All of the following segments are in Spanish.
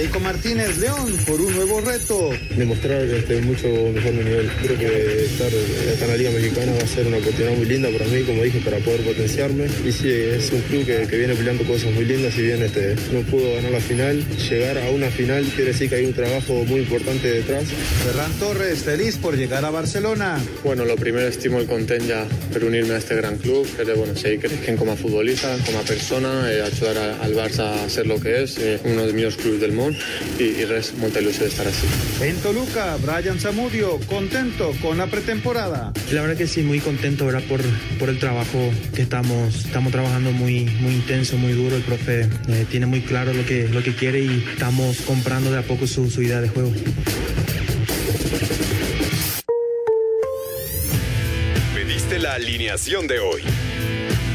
Federico Martínez León por un nuevo reto. Demostrar este, mucho mejor mi nivel. Creo que estar acá en la Liga Mexicana va a ser una oportunidad muy linda para mí, como dije, para poder potenciarme. Y sí, es un club que, viene peleando cosas muy lindas, si bien este, no pudo ganar la final, llegar a una final quiere decir que hay un trabajo muy importante detrás. Ferran Torres, feliz por llegar a Barcelona. Bueno, lo primero estimo el content ya por unirme a este gran club, que de bueno, seguir creciendo como futbolista, como persona, eh, ayudar al Barça a ser lo que es, eh, uno de los mejores clubes del y, y res muy ilusión de estar así. En Toluca, Brian Zamudio, contento con la pretemporada. La verdad que sí, muy contento ¿verdad? Por, por el trabajo que estamos, estamos trabajando muy, muy intenso, muy duro. El profe eh, tiene muy claro lo que, lo que quiere y estamos comprando de a poco su, su idea de juego. Pediste la alineación de hoy.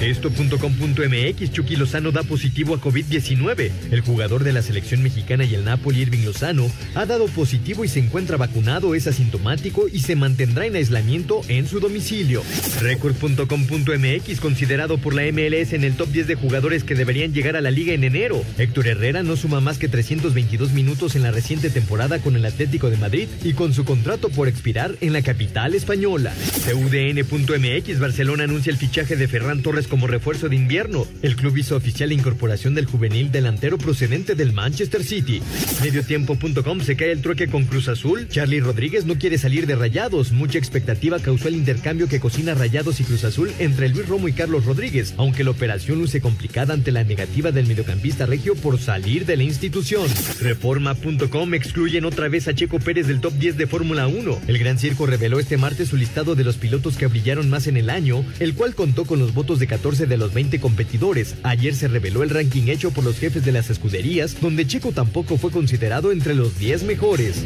Esto.com.mx Chucky Lozano da positivo a COVID-19. El jugador de la selección mexicana y el Napoli, Irving Lozano, ha dado positivo y se encuentra vacunado, es asintomático y se mantendrá en aislamiento en su domicilio. Record.com.mx considerado por la MLS en el top 10 de jugadores que deberían llegar a la liga en enero. Héctor Herrera no suma más que 322 minutos en la reciente temporada con el Atlético de Madrid y con su contrato por expirar en la capital española. CUDN.mx Barcelona anuncia el fichaje de Ferran Torres como refuerzo de invierno. El club hizo oficial la incorporación del juvenil delantero procedente del Manchester City. Mediotiempo.com se cae el trueque con Cruz Azul. Charlie Rodríguez no quiere salir de Rayados. Mucha expectativa causó el intercambio que cocina Rayados y Cruz Azul entre Luis Romo y Carlos Rodríguez, aunque la operación luce complicada ante la negativa del mediocampista regio por salir de la institución. Reforma.com excluyen otra vez a Checo Pérez del top 10 de Fórmula 1. El Gran Circo reveló este martes su listado de los pilotos que brillaron más en el año, el cual contó con los votos de 14 de los 20 competidores. Ayer se reveló el ranking hecho por los jefes de las escuderías, donde Checo tampoco fue considerado entre los 10 mejores.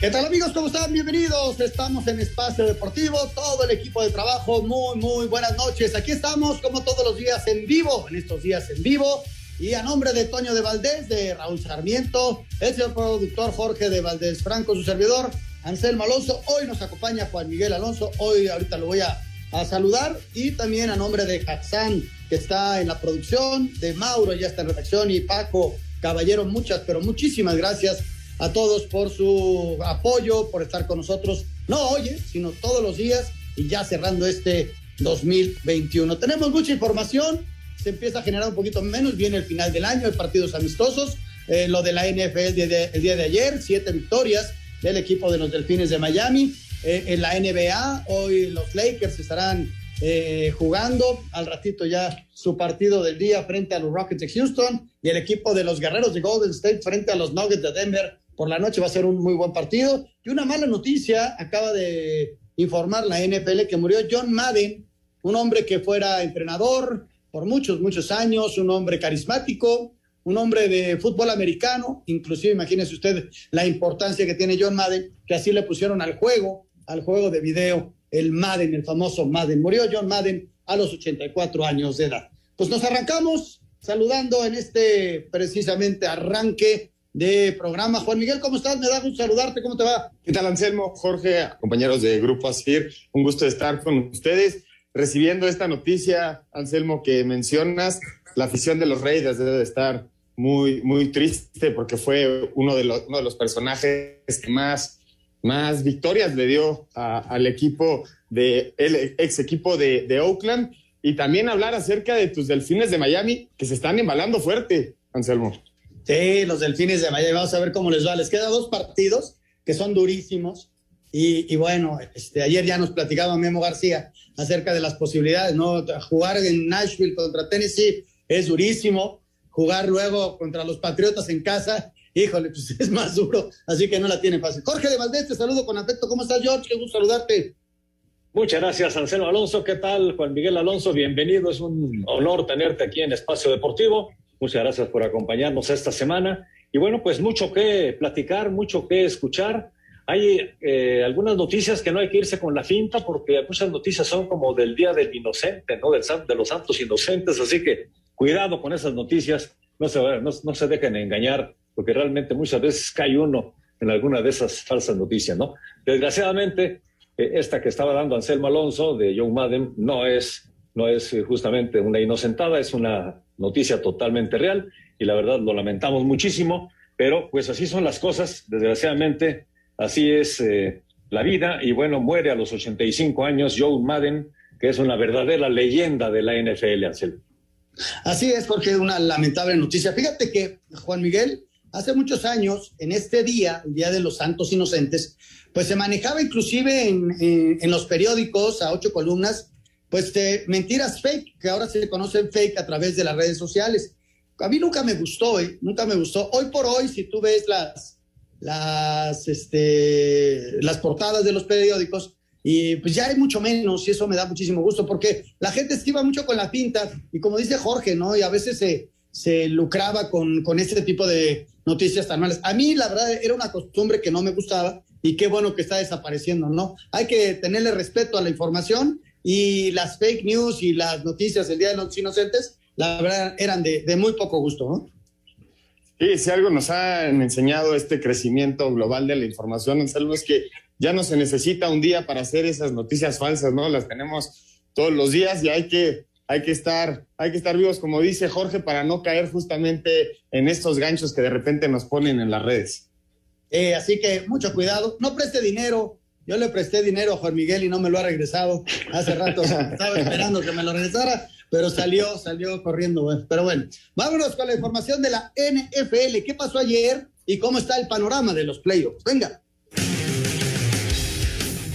¿Qué tal amigos? ¿Cómo están? Bienvenidos. Estamos en Espacio Deportivo, todo el equipo de trabajo. Muy, muy buenas noches. Aquí estamos como todos los días en vivo, en estos días en vivo. Y a nombre de Toño de Valdés, de Raúl Sarmiento, el señor productor Jorge de Valdés Franco, su servidor, Anselmo Alonso. Hoy nos acompaña Juan Miguel Alonso. Hoy ahorita lo voy a, saludar. Y también a nombre de Haxan, que está en la producción, de Mauro, ya está en redacción, y Paco Caballero, muchas, pero muchísimas gracias a todos por su apoyo, por estar con nosotros, no hoy, eh, sino todos los días y ya cerrando este 2021. Tenemos mucha información empieza a generar un poquito menos, viene el final del año, hay partidos amistosos, eh, lo de la NFL el día, de, ayer, siete victorias del equipo de los Delfines de Miami, eh, en la NBA, hoy los Lakers estarán eh, jugando, al ratito ya su partido del día frente a los Rockets de Houston y el equipo de los Guerreros de Golden State frente a los Nuggets de Denver por la noche va a ser un muy buen partido. Y una mala noticia, acaba de informar la NFL que murió John Madden, un hombre que fuera entrenador, por muchos, muchos años, un hombre carismático, un hombre de fútbol americano, inclusive imagínese usted la importancia que tiene John Madden, que así le pusieron al juego, al juego de video, el Madden, el famoso Madden. Murió John Madden a los 84 años de edad. Pues nos arrancamos saludando en este precisamente arranque de programa. Juan Miguel, ¿cómo estás? Me da gusto saludarte, ¿cómo te va? ¿Qué tal, Anselmo? Jorge, compañeros de Grupo Asir, un gusto estar con ustedes recibiendo esta noticia, Anselmo, que mencionas, la afición de los Reyes debe de estar muy, muy triste porque fue uno de los, uno de los personajes que más, más victorias le dio al equipo de el ex equipo de, de, Oakland y también hablar acerca de tus delfines de Miami que se están embalando fuerte, Anselmo. Sí, los delfines de Miami, vamos a ver cómo les va. Les quedan dos partidos que son durísimos y, bueno, este, ayer ya nos platicaba Memo García acerca de las posibilidades, ¿no? Jugar en Nashville contra Tennessee es durísimo. jugar luego contra los Patriotas en casa, híjole, pues es más duro, así que no la tiene fácil. Jorge de Valdés, te saludo con afecto. ¿Cómo estás, George? Qué gusto saludarte. Muchas gracias, Anselmo Alonso. ¿Qué tal, Juan Miguel Alonso? Bienvenido. Es un honor tenerte aquí en Espacio Deportivo. Muchas gracias por acompañarnos esta semana. Y bueno, pues mucho que platicar, mucho que escuchar. Hay eh, algunas noticias que no hay que irse con la finta porque muchas noticias son como del Día del Inocente, ¿no? Del, de los santos inocentes. Así que cuidado con esas noticias. No se, no, no se dejen engañar porque realmente muchas veces cae uno en alguna de esas falsas noticias, ¿no? Desgraciadamente, eh, esta que estaba dando Anselmo Alonso de Joe Madden no es, no es justamente una inocentada, es una noticia totalmente real y la verdad lo lamentamos muchísimo, pero pues así son las cosas, desgraciadamente así es eh, la vida y bueno, muere a los 85 años Joe Madden, que es una verdadera leyenda de la NFL, Anselmo. Así es, es una lamentable noticia. Fíjate que, Juan Miguel, hace muchos años, en este día, el Día de los Santos Inocentes, pues se manejaba inclusive en, los periódicos a ocho columnas, pues mentiras fake, que ahora se conocen fake a través de las redes sociales. A mí nunca me gustó, ¿eh? nunca me gustó. Hoy por hoy, si tú ves las, las, este, las portadas de los periódicos, y pues ya hay mucho menos y eso me da muchísimo gusto porque la gente esquiva mucho con la pinta y como dice Jorge, ¿no? Y a veces se, se lucraba con, con este tipo de noticias tan malas. A mí la verdad era una costumbre que no me gustaba y qué bueno que está desapareciendo, ¿no? Hay que tenerle respeto a la información y las fake news y las noticias del Día de los Inocentes, la verdad, eran de, muy poco gusto, ¿no? Sí, si algo nos han enseñado este crecimiento global de la información, Anselmo, es que ya no se necesita un día para hacer esas noticias falsas, ¿no? Las tenemos todos los días y hay que, hay que estar, hay que estar vivos, como dice Jorge, para no caer justamente en estos ganchos que de repente nos ponen en las redes. Eh, así que mucho cuidado. No preste dinero. Yo le presté dinero a Juan Miguel y no me lo ha regresado. Hace rato estaba esperando que me lo regresara, pero salió, salió corriendo. Pero bueno, vámonos con la información de la NFL. ¿Qué pasó ayer y cómo está el panorama de los playoffs? Venga.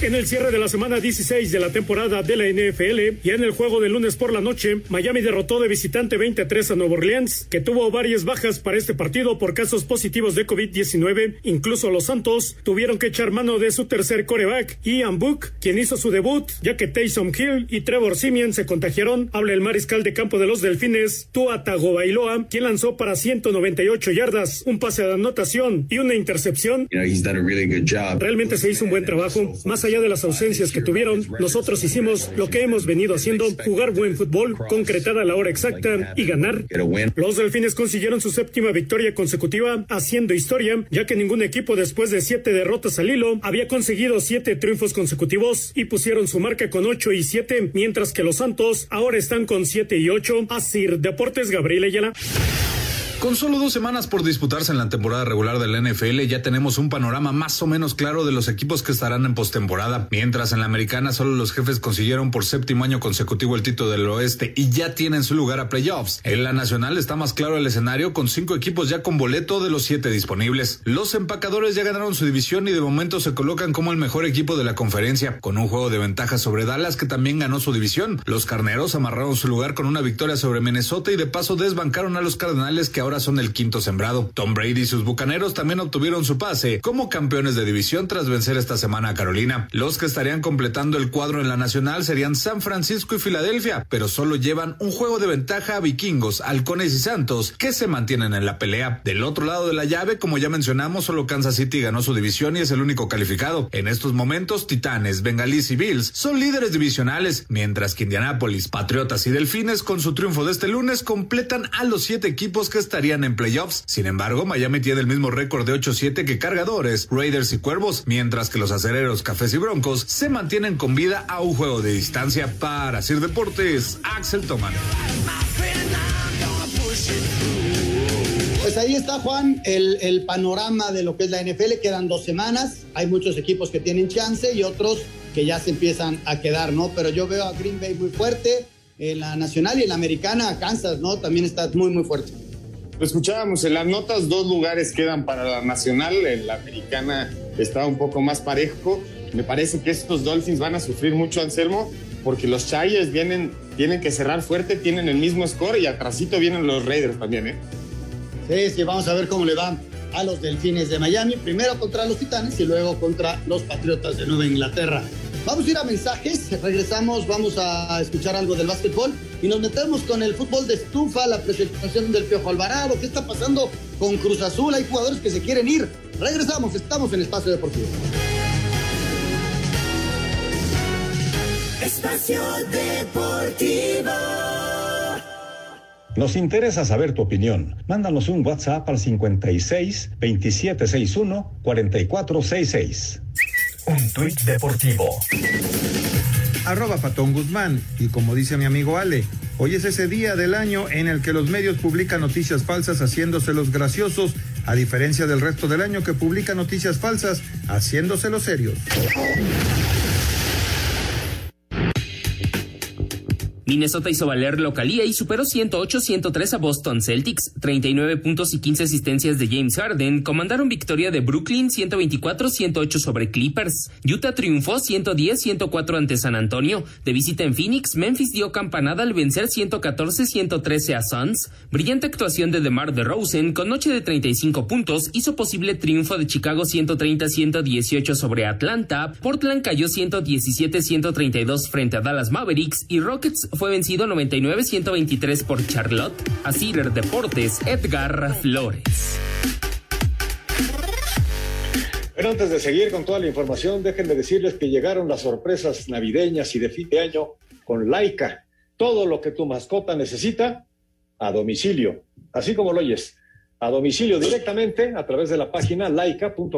En el cierre de la semana 16 de la temporada de la NFL y en el juego de lunes por la noche, Miami derrotó de visitante 23 a Nueva Orleans, que tuvo varias bajas para este partido por casos positivos de COVID-19. Incluso los Santos tuvieron que echar mano de su tercer coreback, Ian Book, quien hizo su debut, ya que Taysom Hill y Trevor Simeon se contagiaron. Habla el mariscal de campo de los Delfines, Tua Tagovailoa, quien lanzó para 198 yardas, un pase de anotación y una intercepción. Realmente se hizo un buen trabajo. Más allá de las ausencias que tuvieron, nosotros hicimos lo que hemos venido haciendo, jugar buen fútbol, concretar a la hora exacta y ganar. Los Delfines consiguieron su séptima victoria consecutiva, haciendo historia, ya que ningún equipo después de siete derrotas al hilo había conseguido siete triunfos consecutivos y pusieron su marca con ocho y siete, mientras que los Santos ahora están con siete y ocho. Así, Deportes Gabriel Ayala. Con solo dos semanas por disputarse en la temporada regular de la NFL, ya tenemos un panorama más o menos claro de los equipos que estarán en postemporada. Mientras en la americana solo los jefes consiguieron por séptimo año consecutivo el título del oeste y ya tienen su lugar a playoffs. En la nacional está más claro el escenario con cinco equipos ya con boleto de los siete disponibles. Los empacadores ya ganaron su división y de momento se colocan como el mejor equipo de la conferencia, con un juego de ventaja sobre Dallas que también ganó su división. Los carneros amarraron su lugar con una victoria sobre Minnesota y de paso desbancaron a los cardenales que ahora son el quinto sembrado. Tom Brady y sus bucaneros también obtuvieron su pase como campeones de división tras vencer esta semana a Carolina. Los que estarían completando el cuadro en la nacional serían San Francisco y Filadelfia, pero solo llevan un juego de ventaja a vikingos, halcones y santos que se mantienen en la pelea. Del otro lado de la llave, como ya mencionamos, solo Kansas City ganó su división y es el único calificado. En estos momentos, Titanes, Bengalís y Bills son líderes divisionales, mientras que Indianápolis, Patriotas y Delfines con su triunfo de este lunes completan a los siete equipos que estarían en playoffs. Sin embargo, Miami tiene el mismo récord de 8-7 que Cargadores, Raiders y Cuervos, mientras que los acereros, Cafés y Broncos se mantienen con vida a un juego de distancia. Para Sir Deportes, Axel Toman. Pues ahí está, Juan, el, el, panorama de lo que es la NFL. Quedan dos semanas. Hay muchos equipos que tienen chance y otros que ya se empiezan a quedar, ¿no? Pero yo veo a Green Bay muy fuerte. En la nacional y en la americana, Kansas, ¿no? También está muy, muy fuerte. Escuchábamos en las notas, dos lugares quedan para la nacional, en la americana está un poco más parejo. Me parece que estos Dolphins van a sufrir mucho, Anselmo, porque los Chargers vienen tienen que cerrar fuerte, tienen el mismo score y atrasito vienen los Raiders también, ¿eh? Sí, sí, vamos a ver cómo le va a los Delfines de Miami, primero contra los Titanes y luego contra los Patriotas de Nueva Inglaterra. Vamos a ir a mensajes, regresamos, vamos a escuchar algo del básquetbol y nos metemos con el fútbol de estufa, la presentación del Piojo Alvarado, qué está pasando con Cruz Azul, hay jugadores que se quieren ir. Regresamos, estamos en Espacio Deportivo. Espacio Deportivo. Nos interesa saber tu opinión. Mándanos un WhatsApp al 56 2761 4466. Un tuit deportivo. Arroba Patón Guzmán. Y como dice mi amigo Ale, hoy es ese día del año en el que los medios publican noticias falsas haciéndose los graciosos, a diferencia del resto del año que publica noticias falsas haciéndose los serios. Minnesota hizo valer localía y superó 108-103 a Boston Celtics. 39 puntos y 15 asistencias de James Harden comandaron victoria de Brooklyn 124-108 sobre Clippers. Utah triunfó 110-104 ante San Antonio. De visita en Phoenix, Memphis dio campanada al vencer 114-113 a Suns. Brillante actuación de DeMar DeRozan con noche de 35 puntos hizo posible triunfo de Chicago 130-118 sobre Atlanta. Portland cayó 117-132 frente a Dallas Mavericks y Rockets fue vencido 99-123 por Charlotte. A Cider Deportes, Edgar Flores. Pero antes de seguir con toda la información, déjenme decirles que llegaron las sorpresas navideñas y de fin de año con Laika. Todo lo que tu mascota necesita a domicilio, así como lo oyes, a domicilio directamente a través de la página laika.com.mx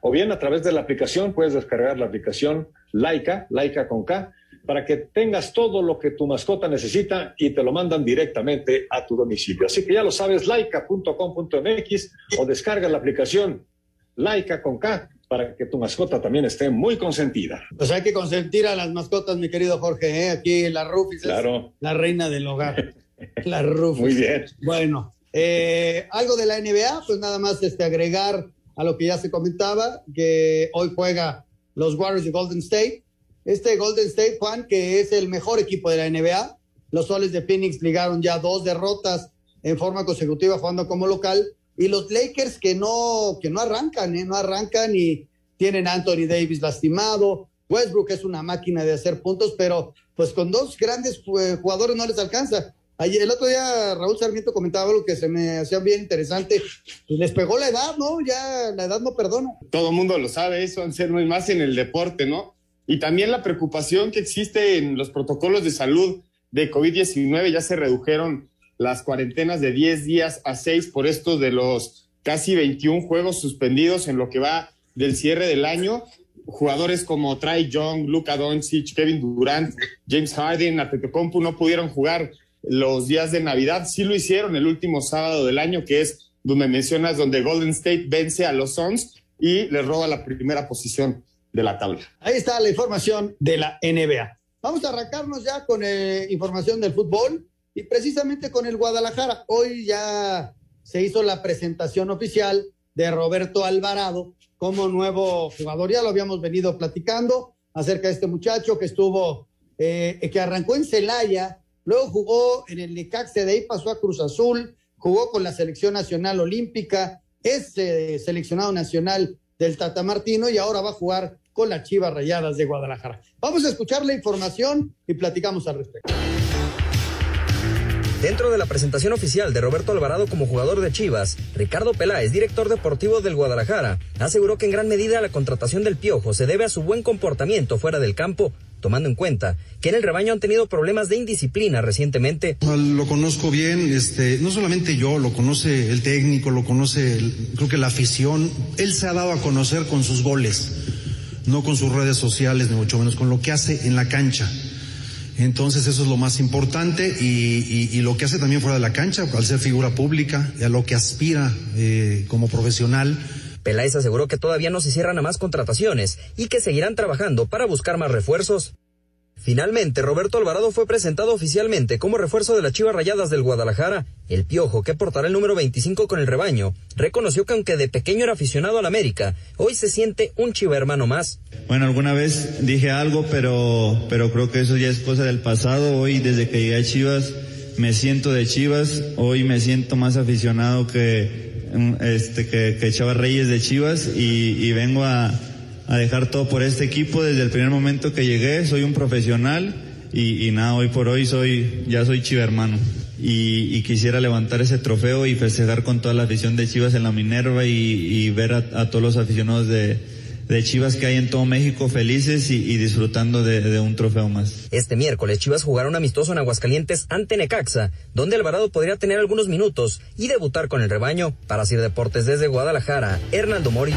o bien a través de la aplicación, puedes descargar la aplicación Laika, Laika con K, para que tengas todo lo que tu mascota necesita y te lo mandan directamente a tu domicilio. Así que ya lo sabes, laika.com.mx o descarga la aplicación Laika con K para que tu mascota también esté muy consentida. Pues hay que consentir a las mascotas, mi querido Jorge. ¿eh? Aquí la Rufis claro. es la reina del hogar. la Rufis. Muy bien. Bueno, eh, algo de la NBA, pues nada más este, agregar a lo que ya se comentaba, que hoy juega los Warriors de Golden State. Este Golden State, Juan, que es el mejor equipo de la NBA. Los Soles de Phoenix ligaron ya dos derrotas en forma consecutiva jugando como local. Y los Lakers que no, que no arrancan, ¿eh? no arrancan y tienen a Anthony Davis lastimado. Westbrook es una máquina de hacer puntos, pero pues con dos grandes eh, jugadores no les alcanza. Ayer, el otro día Raúl Sarmiento comentaba algo que se me hacía bien interesante. Pues les pegó la edad, ¿no? Ya la edad no perdona. Todo mundo lo sabe eso, más en el deporte, ¿no? Y también la preocupación que existe en los protocolos de salud de COVID-19. Ya se redujeron las cuarentenas de 10 días a 6 por esto de los casi 21 juegos suspendidos en lo que va del cierre del año. Jugadores como Trae Young, Luka Doncic, Kevin Durant, James Harden, Antetokounmpo no pudieron jugar los días de Navidad. Sí lo hicieron el último sábado del año, que es donde mencionas donde Golden State vence a los Suns y les roba la primera posición de la tabla. Ahí está la información de la NBA. Vamos a arrancarnos ya con eh, información del fútbol y precisamente con el Guadalajara. Hoy ya se hizo la presentación oficial de Roberto Alvarado como nuevo jugador. Ya lo habíamos venido platicando acerca de este muchacho que estuvo, eh, que arrancó en Celaya, luego jugó en el Necaxa, de ahí pasó a Cruz Azul, jugó con la selección nacional olímpica, es eh, seleccionado nacional del Tata Martino y ahora va a jugar con las Chivas Rayadas de Guadalajara. Vamos a escuchar la información y platicamos al respecto. Dentro de la presentación oficial de Roberto Alvarado como jugador de Chivas, Ricardo Peláez, director deportivo del Guadalajara, aseguró que en gran medida la contratación del Piojo se debe a su buen comportamiento fuera del campo, tomando en cuenta que en el rebaño han tenido problemas de indisciplina recientemente. Lo conozco bien, este, no solamente yo, lo conoce el técnico, lo conoce, el, creo que la afición. Él se ha dado a conocer con sus goles, no con sus redes sociales, ni mucho menos con lo que hace en la cancha. Entonces eso es lo más importante y, lo que hace también fuera de la cancha, al ser figura pública y a lo que aspira eh, como profesional. Peláez aseguró que todavía no se cierran a más contrataciones y que seguirán trabajando para buscar más refuerzos. Finalmente, Roberto Alvarado fue presentado oficialmente como refuerzo de las Chivas Rayadas del Guadalajara. El Piojo, que portará el número 25 con el rebaño, reconoció que aunque de pequeño era aficionado al América, hoy se siente un chiva hermano más. Bueno, alguna vez dije algo, pero, pero creo que eso ya es cosa del pasado. Hoy, desde que llegué a Chivas, me siento de Chivas. Hoy me siento más aficionado que, este, que, que Chava Reyes de Chivas y vengo a a dejar todo por este equipo desde el primer momento que llegué. Soy un profesional y, nada, hoy por hoy soy, ya soy chivermano. Y, y, quisiera levantar ese trofeo y festejar con toda la afición de Chivas en la Minerva y, ver a, todos los aficionados de, Chivas que hay en todo México felices y, disfrutando de, de, un trofeo más. Este miércoles Chivas jugará un amistoso en Aguascalientes ante Necaxa, donde Alvarado podría tener algunos minutos y debutar con el rebaño. Para Sir Deportes desde Guadalajara, Hernando Moritz.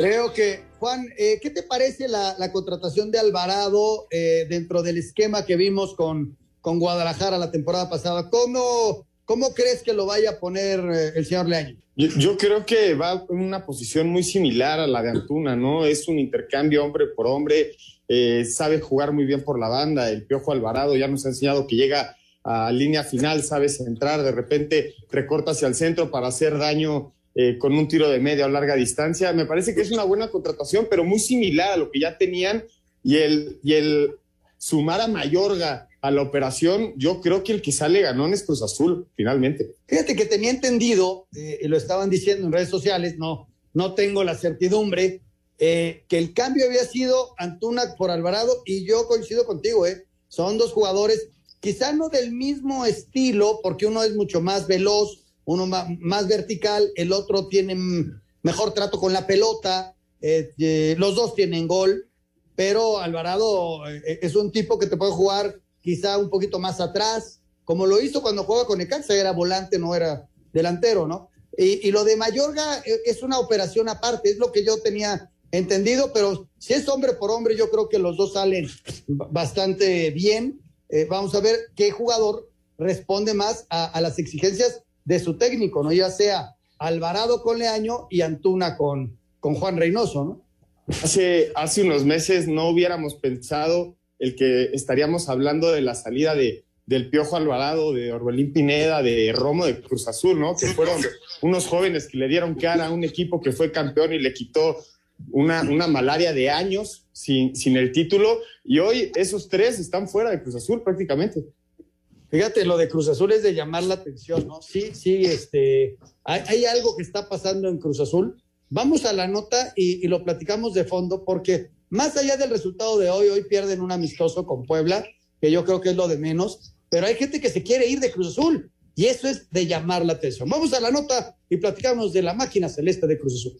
Creo que, Juan, eh, ¿qué te parece la, contratación de Alvarado eh, dentro del esquema que vimos con, con Guadalajara la temporada pasada? ¿Cómo, cómo crees que lo vaya a poner eh, el señor Leaño? Yo, creo que va en una posición muy similar a la de Antuna, ¿no? Es un intercambio hombre por hombre, sabe jugar muy bien por la banda. El Piojo Alvarado ya nos ha enseñado que llega a línea final, sabe centrar, de repente recorta hacia el centro para hacer daño eh, con un tiro de media o larga distancia. Me parece que es una buena contratación, pero muy similar a lo que ya tenían y el, y el sumar a Mayorga a la operación, yo creo que el que sale ganón es Cruz Azul, finalmente. Fíjate que tenía entendido, eh, y lo estaban diciendo en redes sociales, no, no tengo la certidumbre, eh, que el cambio había sido Antuna por Alvarado, y yo coincido contigo, eh, son dos jugadores, quizá no del mismo estilo, porque uno es mucho más veloz, uno más, vertical, el otro tiene mejor trato con la pelota, eh, eh, los dos tienen gol, pero Alvarado eh, es un tipo que te puede jugar quizá un poquito más atrás, como lo hizo cuando jugaba con Necaxa, era volante, no era delantero, ¿no? Y, y, lo de Mayorga es una operación aparte, es lo que yo tenía entendido, pero si es hombre por hombre, yo creo que los dos salen bastante bien. vamos a ver qué jugador responde más a, a las exigencias de su técnico, ¿no? Ya sea Alvarado con Leaño y Antuna con, con Juan Reynoso, ¿no? Hace, hace unos meses no hubiéramos pensado el que estaríamos hablando de la salida de, del Piojo Alvarado, de Orbelín Pineda, de Romo de Cruz Azul, ¿no? Que fueron unos jóvenes que le dieron cara a un equipo que fue campeón y le quitó una, una malaria de años sin, sin el título. Y hoy esos tres están fuera de Cruz Azul prácticamente. Fíjate, lo de Cruz Azul es de llamar la atención, ¿no? Sí, sí, este, hay, algo que está pasando en Cruz Azul. Vamos a la nota y, lo platicamos de fondo porque más allá del resultado de hoy, hoy pierden un amistoso con Puebla, que yo creo que es lo de menos, pero hay gente que se quiere ir de Cruz Azul y eso es de llamar la atención. Vamos a la nota y platicamos de la máquina celeste de Cruz Azul.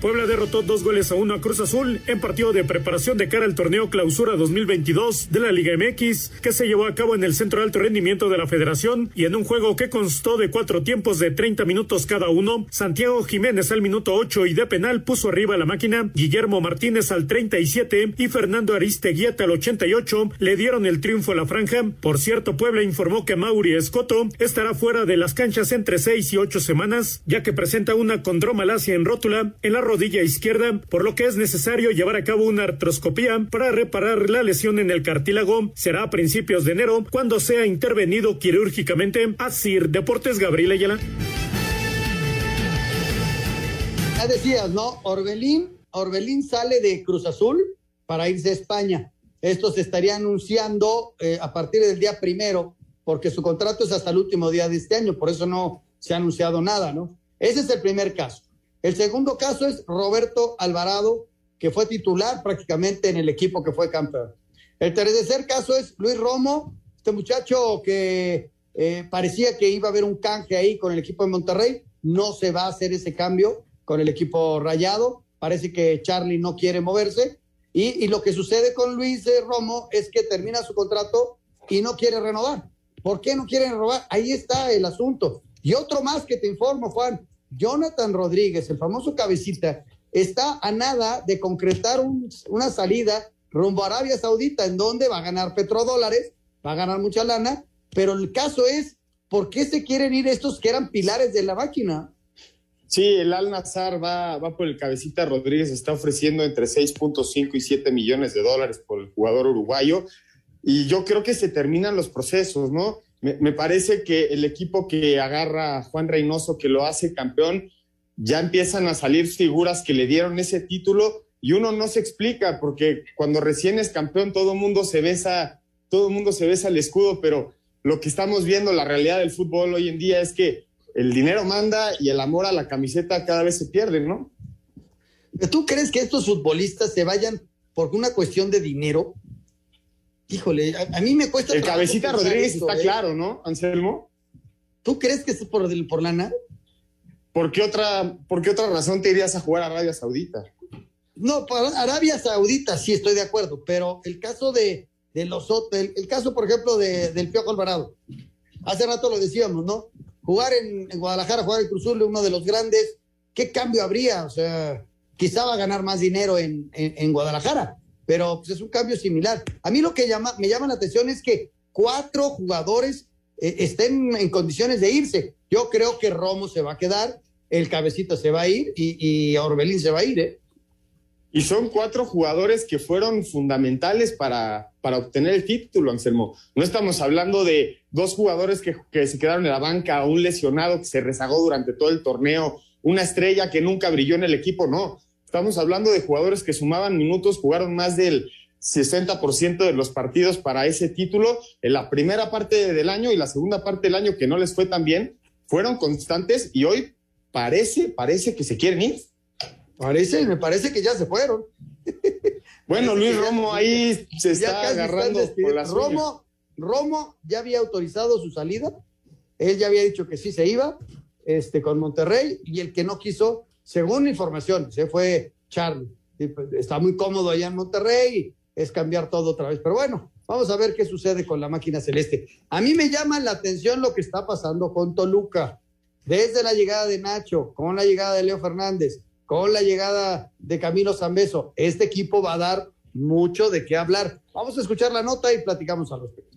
Puebla derrotó dos goles a uno a Cruz Azul en partido de preparación de cara al torneo Clausura 2022 de la Liga MX, que se llevó a cabo en el Centro de Alto Rendimiento de la Federación y en un juego que constó de cuatro tiempos de 30 minutos cada uno. Santiago Jiménez al minuto 8 y de penal puso arriba la máquina, Guillermo Martínez al 37 y Fernando Aristeguieta al 88 le dieron el triunfo a la franja. Por cierto, Puebla informó que Mauri Escoto estará fuera de las canchas entre seis y ocho semanas, ya que presenta una condromalacia en rótula en la rodilla izquierda, por lo que es necesario llevar a cabo una artroscopía para reparar la lesión en el cartílago. Será a principios de enero cuando sea intervenido quirúrgicamente. Así, Deportes Gabriel Ayala. Ya decías, ¿no? Orbelín, Orbelín sale de Cruz Azul para irse a España. Esto se estaría anunciando eh, a partir del día primero, porque su contrato es hasta el último día de este año, por eso no se ha anunciado nada, ¿no? Ese es el primer caso. El segundo caso es Roberto Alvarado, que fue titular prácticamente en el equipo que fue campeón. El tercer caso es Luis Romo, este muchacho que eh, parecía que iba a haber un canje ahí con el equipo de Monterrey. No se va a hacer ese cambio con el equipo rayado. Parece que Charlie no quiere moverse. Y, lo que sucede con Luis eh, Romo es que termina su contrato y no quiere renovar. ¿Por qué no quiere renovar? Ahí está el asunto. Y otro más que te informo, Juan. Jonathan Rodríguez, el famoso cabecita, está a nada de concretar una salida rumbo a Arabia Saudita, en donde va a ganar petrodólares, va a ganar mucha lana, pero el caso es, ¿por qué se quieren ir estos que eran pilares de la máquina? Sí, el Al Nazar va, va por el cabecita Rodríguez, está ofreciendo entre 6.5 y 7 millones de dólares por el jugador uruguayo. Y yo creo que se terminan los procesos, ¿no? Me, parece que el equipo que agarra a Juan Reynoso, que lo hace campeón, ya empiezan a salir figuras que le dieron ese título y uno no se explica porque cuando recién es campeón todo el mundo se besa, todo el mundo se besa el escudo, pero lo que estamos viendo, la realidad del fútbol hoy en día es que el dinero manda y el amor a la camiseta cada vez se pierde, ¿no? ¿Tú crees que estos futbolistas se vayan por una cuestión de dinero? Híjole, a, a mí me cuesta. El cabecita Rodríguez esto, está ¿eh? claro, ¿no, Anselmo? ¿Tú crees que es por, por lana? ¿Por qué, otra, ¿Por qué otra razón te irías a jugar a Arabia Saudita? No, para Arabia Saudita sí estoy de acuerdo, pero el caso de, de los el, el, caso, por ejemplo, de, del Piojo Alvarado. Hace rato lo decíamos, ¿no? Jugar en, en Guadalajara, jugar en Cruzul, uno de los grandes, ¿qué cambio habría? O sea, quizá va a ganar más dinero en, en, en Guadalajara, pero pues, es un cambio similar. A mí lo que me llama la atención es que cuatro jugadores eh, estén en condiciones de irse. Yo creo que Romo se va a quedar, el Cabecita se va a ir y, y Orbelín se va a ir, ¿eh? Y son cuatro jugadores que fueron fundamentales para, para obtener el título, Anselmo. No estamos hablando de dos jugadores que, que, se quedaron en la banca, un lesionado que se rezagó durante todo el torneo, una estrella que nunca brilló en el equipo, no. Estamos hablando de jugadores que sumaban minutos, jugaron más del 60% de los partidos para ese título en la primera parte del año y la segunda parte del año que no les fue tan bien, fueron constantes y hoy parece, parece que se quieren ir. Parece, me parece que ya se fueron. Bueno, Luis Romo ahí se está agarrando por las Romo, Romo ya había autorizado su salida. Él ya había dicho que sí se iba este, con Monterrey y el que no quiso, según información, se fue Charlie. Está muy cómodo allá en Monterrey, es cambiar todo otra vez. Pero bueno, vamos a ver qué sucede con la máquina celeste. A mí me llama la atención lo que está pasando con Toluca. Desde la llegada de Nacho, con la llegada de Leo Fernández, con la llegada de Camilo Zambeso, este equipo va a dar mucho de qué hablar. Vamos a escuchar la nota y platicamos al respecto.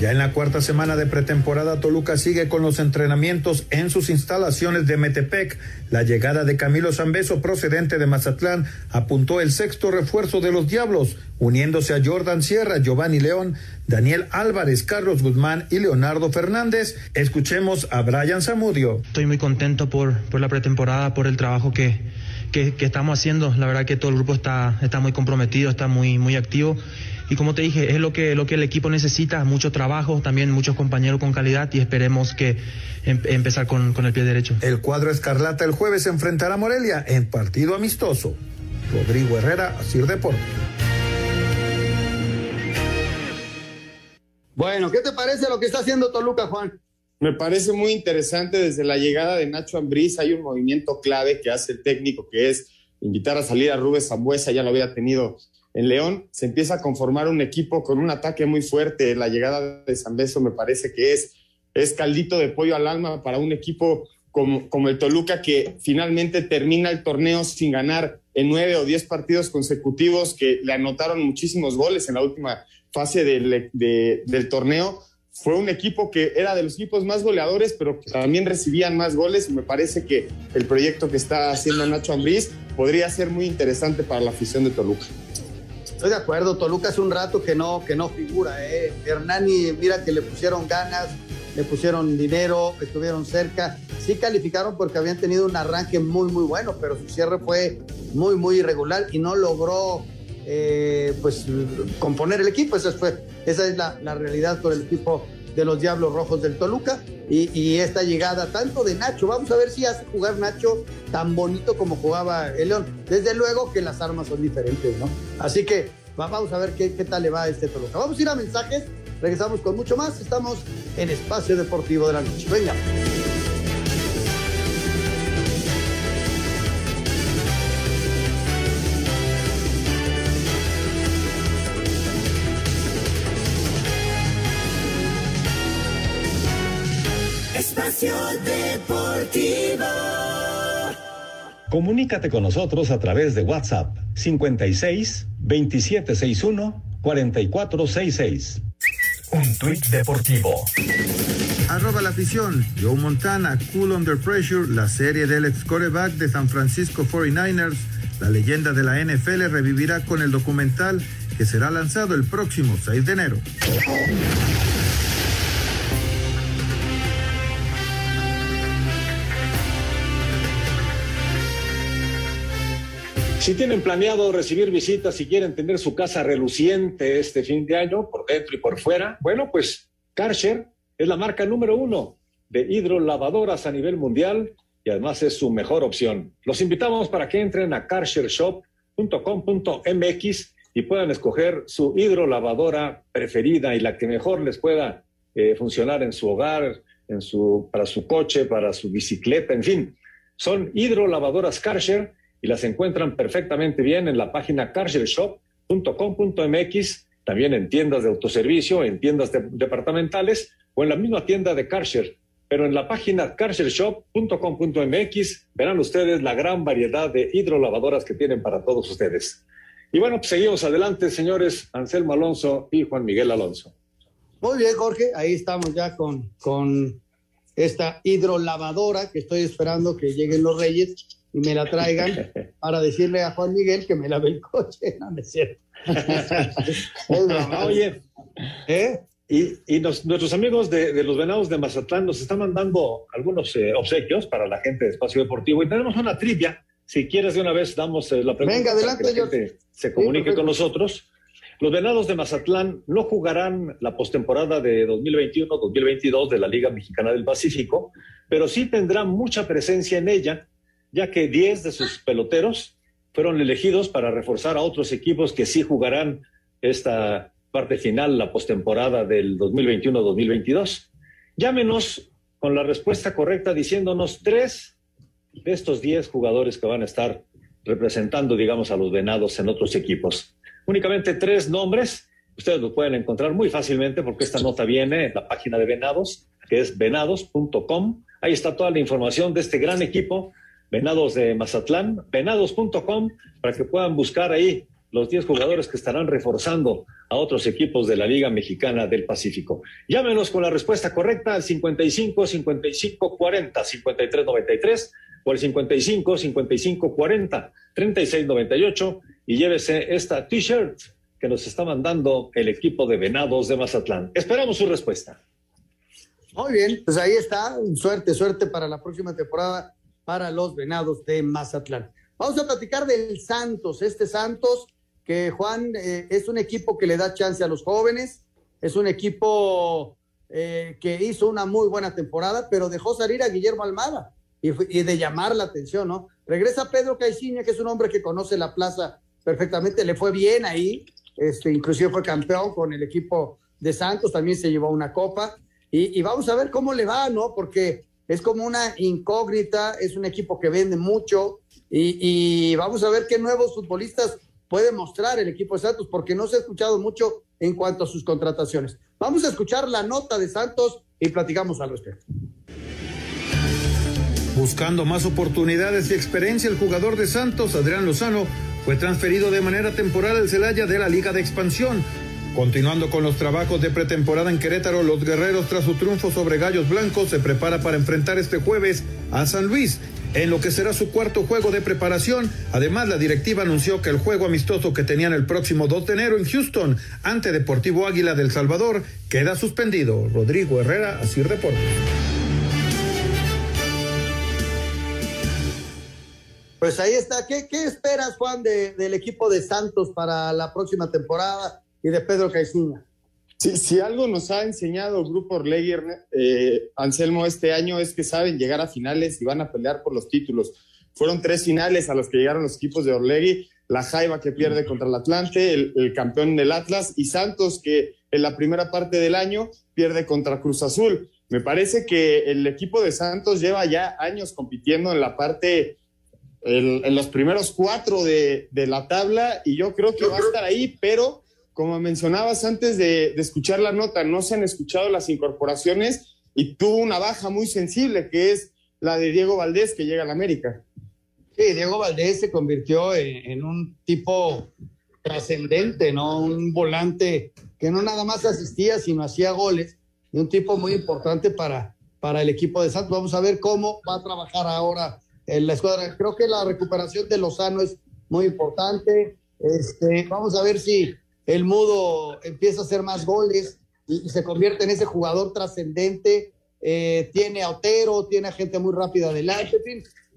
Ya en la cuarta semana de pretemporada, Toluca sigue con los entrenamientos en sus instalaciones de Metepec. La llegada de Camilo Zambeso, procedente de Mazatlán, apuntó el sexto refuerzo de los Diablos, uniéndose a Jordan Sierra, Giovanni León, Daniel Álvarez, Carlos Guzmán y Leonardo Fernández. Escuchemos a Brian Zamudio. Estoy muy contento por, por la pretemporada, por el trabajo que, que, que, estamos haciendo. La verdad que todo el grupo está, está muy comprometido, está muy, muy activo. Y como te dije, es lo que, lo que el equipo necesita, mucho trabajo, también muchos compañeros con calidad y esperemos que em, empezar con, con el pie derecho. El cuadro Escarlata el jueves se enfrentará a Morelia en partido amistoso. Rodrigo Herrera, Asir Deportes. Bueno, ¿qué te parece lo que está haciendo Toluca, Juan? Me parece muy interesante desde la llegada de Nacho Ambriz. Hay un movimiento clave que hace el técnico, que es invitar a salir a Rubén Zambuesa, ya lo había tenido en León. Se empieza a conformar un equipo con un ataque muy fuerte. La llegada de Zambeso me parece que es, es caldito de pollo al alma para un equipo como, como el Toluca, que finalmente termina el torneo sin ganar en nueve o diez partidos consecutivos, que le anotaron muchísimos goles en la última fase de, de, del torneo. Fue un equipo que era de los equipos más goleadores, pero que también recibían más goles. Y me parece que el proyecto que está haciendo Nacho Ambriz podría ser muy interesante para la afición de Toluca. Estoy de acuerdo, Toluca hace un rato que no, que no figura. ¿eh? Hernani, mira que le pusieron ganas, le pusieron dinero, estuvieron cerca. Sí calificaron porque habían tenido un arranque muy, muy bueno, pero su cierre fue muy, muy irregular y no logró eh, pues componer el equipo. Esa, fue, esa es la, la, realidad con el equipo de los Diablos Rojos del Toluca y, esta llegada tanto de Nacho. Vamos a ver si hace jugar Nacho tan bonito como jugaba el León. Desde luego que las armas son diferentes, ¿no? Así que vamos a ver qué, qué tal le va a este Toluca. Vamos a ir a mensajes, regresamos con mucho más. Estamos en Espacio Deportivo de la Noche. Venga. Espacio Deportivo. Comunícate con nosotros a través de WhatsApp 56 2761 4466. Un tuit deportivo. Arroba la afición. Joe Montana, Cool Under Pressure, la serie del ex coreback de San Francisco 49ers. La leyenda de la NFL revivirá con el documental que será lanzado el próximo 6 de enero. Si tienen planeado recibir visitas, si quieren tener su casa reluciente este fin de año, por dentro y por fuera, bueno, pues Karcher es la marca número uno de hidrolavadoras a nivel mundial y además es su mejor opción. Los invitamos para que entren a karchershop.com.mx y puedan escoger su hidrolavadora preferida y la que mejor les pueda eh, funcionar en su hogar, en su, para su coche, para su bicicleta, en fin. Son hidrolavadoras Karcher y las encuentran perfectamente bien en la página carshareshop.com.mx, también en tiendas de autoservicio, en tiendas departamentales o en la misma tienda de Carsher. Pero en la página carshareshop.com.mx verán ustedes la gran variedad de hidrolavadoras que tienen para todos ustedes. Y bueno, pues seguimos adelante, señores Anselmo Alonso y Juan Miguel Alonso. Muy bien, Jorge, ahí estamos ya con, con esta hidrolavadora que estoy esperando que lleguen los reyes y me la traigan para decirle a Juan Miguel que me lave el coche. No, es cierto. Oye, ¿eh? Y, nuestros amigos de, los Venados de Mazatlán nos están mandando algunos eh, obsequios para la gente de Espacio Deportivo y tenemos una trivia. Si quieres de una vez damos eh, la pregunta Venga, adelante, para que la gente se comunique con nosotros. Los Venados de Mazatlán no jugarán la postemporada de 2021-2022 de la Liga Mexicana del Pacífico, pero sí tendrán mucha presencia en ella ya que 10 de sus peloteros fueron elegidos para reforzar a otros equipos que sí jugarán esta parte final, la postemporada del 2021-2022. Llámenos con la respuesta correcta diciéndonos tres de estos 10 jugadores que van a estar representando, digamos, a los venados en otros equipos. Únicamente tres nombres. Ustedes lo pueden encontrar muy fácilmente porque esta nota viene en la página de Venados, que es venados.com. Ahí está toda la información de este gran equipo Venados de Mazatlán, venados.com, para que puedan buscar ahí los 10 jugadores que estarán reforzando a otros equipos de la Liga Mexicana del Pacífico. Llámenos con la respuesta correcta al 55 55 40 53 93 o al 55 55 40 36 98 y llévese esta t-shirt que nos está mandando el equipo de Venados de Mazatlán. Esperamos su respuesta. Muy bien, pues ahí está. Suerte, suerte para la próxima temporada para los Venados de Mazatlán. Vamos a platicar del Santos, este Santos que Juan eh, es un equipo que le da chance a los jóvenes, es un equipo eh, que hizo una muy buena temporada, pero dejó salir a Guillermo Almada y, de llamar la atención, ¿no? Regresa Pedro Caiciña, que es un hombre que conoce la plaza perfectamente, le fue bien ahí, este, inclusive fue campeón con el equipo de Santos, también se llevó una copa, y, y vamos a ver cómo le va, ¿no? Porque es como una incógnita, es un equipo que vende mucho y, vamos a ver qué nuevos futbolistas puede mostrar el equipo de Santos, porque no se ha escuchado mucho en cuanto a sus contrataciones. Vamos a escuchar la nota de Santos y platicamos al respecto. Buscando más oportunidades y experiencia, el jugador de Santos, Adrián Lozano, fue transferido de manera temporal al Celaya de la Liga de Expansión Continuando con los trabajos de pretemporada en Querétaro, los guerreros tras su triunfo sobre Gallos Blancos se prepara para enfrentar este jueves a San Luis en lo que será su cuarto juego de preparación. Además, la directiva anunció que el juego amistoso que tenían el próximo 2 de enero en Houston ante Deportivo Águila del Salvador queda suspendido. Rodrigo Herrera, así reporta. Pues ahí está. ¿Qué, esperas, Juan, del equipo de Santos para la próxima temporada? Y de Pedro Caixinha. Sí, si algo nos ha enseñado el Grupo Orlegui, eh, Anselmo, este año es que saben llegar a finales y van a pelear por los títulos. Fueron tres finales a los que llegaron los equipos de Orlegui, la Jaiba que pierde contra el Atlante, el, el campeón del Atlas y Santos que en la primera parte del año pierde contra Cruz Azul. Me parece que el equipo de Santos lleva ya años compitiendo en la parte en los primeros cuatro de, de, la tabla y yo creo que va a estar ahí, pero como mencionabas antes de, escuchar la nota, no se han escuchado las incorporaciones y tuvo una baja muy sensible, que es la de Diego Valdés, que llega a la América. Sí, Diego Valdés se convirtió en, un tipo trascendente, ¿no? Un volante que no nada más asistía, sino hacía goles. y un tipo muy importante para, para el equipo de Santos. Vamos a ver cómo va a trabajar ahora en la escuadra. Creo que la recuperación de Lozano es muy importante. Este, vamos a ver si el Mudo empieza a hacer más goles y, se convierte en ese jugador trascendente. Eh, tiene a Otero, tiene a gente muy rápida adelante.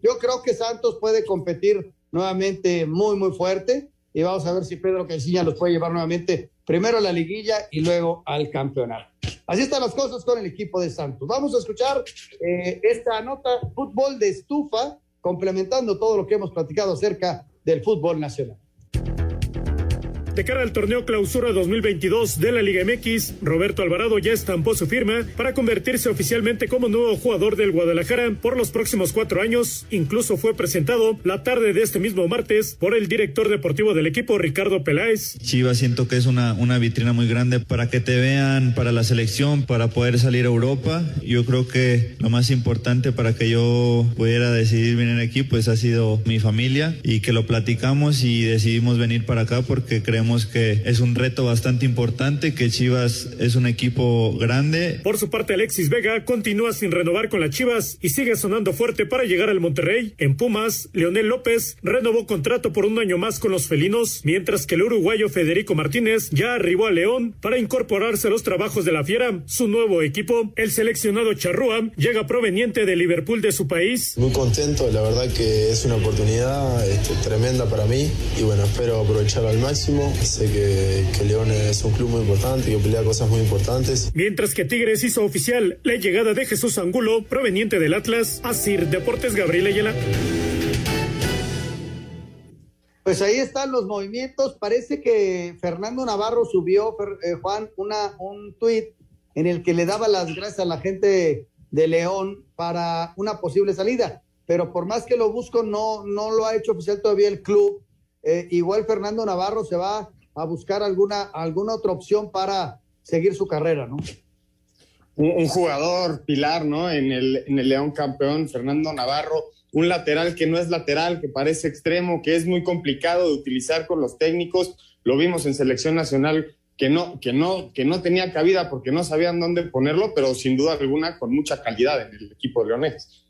Yo creo que Santos puede competir nuevamente muy, muy fuerte. Y vamos a ver si Pedro Caiciña los puede llevar nuevamente primero a la liguilla y luego al campeonato. Así están las cosas con el equipo de Santos. Vamos a escuchar eh, esta nota, fútbol de estufa, complementando todo lo que hemos platicado acerca del fútbol nacional. De cara al torneo Clausura 2022 de la Liga MX, Roberto Alvarado ya estampó su firma para convertirse oficialmente como nuevo jugador del Guadalajara por los próximos cuatro años. Incluso fue presentado la tarde de este mismo martes por el director deportivo del equipo, Ricardo Peláez. Chivas siento que es una, una vitrina muy grande para que te vean para la selección, para poder salir a Europa. Yo creo que lo más importante para que yo pudiera decidir venir aquí, pues ha sido mi familia y que lo platicamos y decidimos venir para acá porque creemos que es un reto bastante importante, que Chivas es un equipo grande. Por su parte, Alexis Vega continúa sin renovar con las Chivas y sigue sonando fuerte para llegar al Monterrey. En Pumas, Leonel López renovó contrato por un año más con los felinos, mientras que el uruguayo Federico Martínez ya arribó a León para incorporarse a los trabajos de la Fiera, su nuevo equipo. El seleccionado Charrúa llega proveniente de Liverpool de su país. Muy contento, la verdad que es una oportunidad este, tremenda para mí y bueno, espero aprovecharlo al máximo. Sé que, que, León es un club muy importante, que pelea cosas muy importantes. Mientras que Tigres hizo oficial la llegada de Jesús Angulo, proveniente del Atlas, a Sir Deportes Gabriel Ayala. Pues ahí están los movimientos. Parece que Fernando Navarro subió, eh, Juan, una, un tuit en el que le daba las gracias a la gente de León para una posible salida. Pero por más que lo busco, no, no lo ha hecho oficial todavía el club eh, igual Fernando Navarro se va a buscar alguna, alguna otra opción para seguir su carrera, ¿no? Un, jugador pilar, ¿no? En el, en el León campeón, Fernando Navarro, un lateral que no es lateral, que parece extremo, que es muy complicado de utilizar con los técnicos. Lo vimos en selección nacional que no, que no, que no tenía cabida porque no sabían dónde ponerlo, pero sin duda alguna con mucha calidad en el equipo de Leones.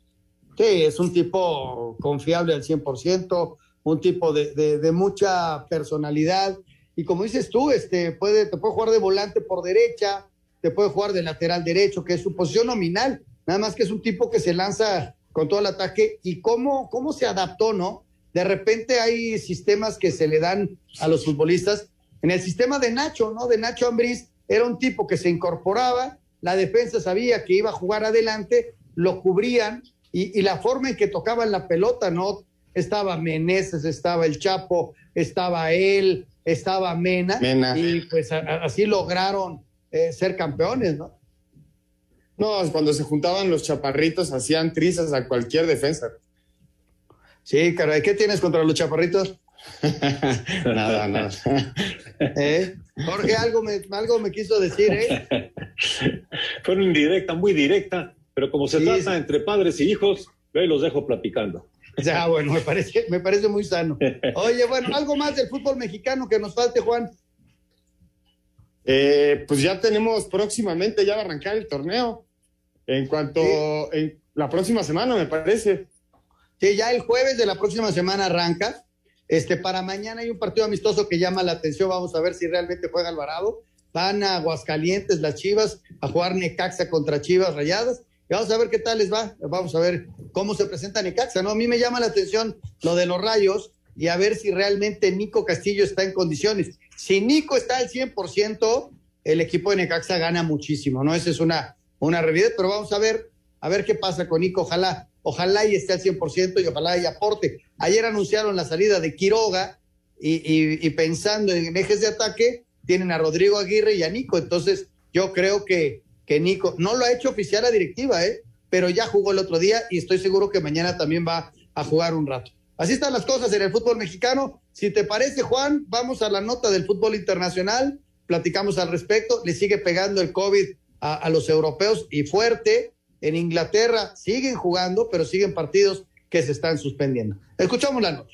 Sí, es un tipo confiable al 100%, un tipo de, mucha personalidad. Y como dices tú, este, puede, te puede jugar de volante por derecha, te puede jugar de lateral derecho, que es su posición nominal. Nada más que es un tipo que se lanza con todo el ataque. Y cómo, cómo se adaptó, ¿no? De repente hay sistemas que se le dan a los futbolistas. En el sistema de Nacho, ¿no? De Nacho Ambriz, era un tipo que se incorporaba, la defensa sabía que iba a jugar adelante, lo cubrían y, y la forma en que tocaban la pelota, ¿no? Estaba Meneses, estaba el Chapo, estaba él, estaba Mena, y pues así lograron eh, ser campeones, ¿no? No, cuando se juntaban los chaparritos hacían trizas a cualquier defensa. Sí, caray, ¿qué tienes contra los chaparritos? nada, nada. ¿Eh? Jorge, algo me, algo me quiso decir, ¿eh? Fueron indirecta, muy directa, pero como se trata entre padres y hijos, ahí los dejo platicando. Ya, bueno, me parece, me parece muy sano. Oye, bueno, algo más del fútbol mexicano que nos falte, Juan. Eh, pues ya tenemos próximamente, ya va a arrancar el torneo. En cuanto, en la próxima semana, me parece. Sí, ya el jueves de la próxima semana arranca. Este, para mañana hay un partido amistoso que llama la atención. Vamos a ver si realmente juega Alvarado. Van a Aguascalientes las Chivas a jugar Necaxa contra Chivas Rayadas vamos a ver qué tal les va. Vamos a ver cómo se presenta Necaxa, ¿no? A mí me llama la atención lo de los rayos y a ver si realmente Nico Castillo está en condiciones. Si Nico está al 100%, el equipo de Necaxa gana muchísimo, ¿no? Esa es una, una realidad, pero vamos a ver, a ver qué pasa con Nico. Ojalá, ojalá y esté al 100% y ojalá y aporte. Ayer anunciaron la salida de Quiroga y, y pensando en ejes de ataque, tienen a Rodrigo Aguirre y a Nico. Entonces, yo creo que que Nico no lo ha hecho oficial la directiva, ¿eh? pero ya jugó el otro día y estoy seguro que mañana también va a jugar un rato. Así están las cosas en el fútbol mexicano. Si te parece, Juan, vamos a la nota del fútbol internacional, platicamos al respecto. Le sigue pegando el COVID a, a los europeos y fuerte. En Inglaterra siguen jugando, pero siguen partidos que se están suspendiendo. Escuchamos la nota.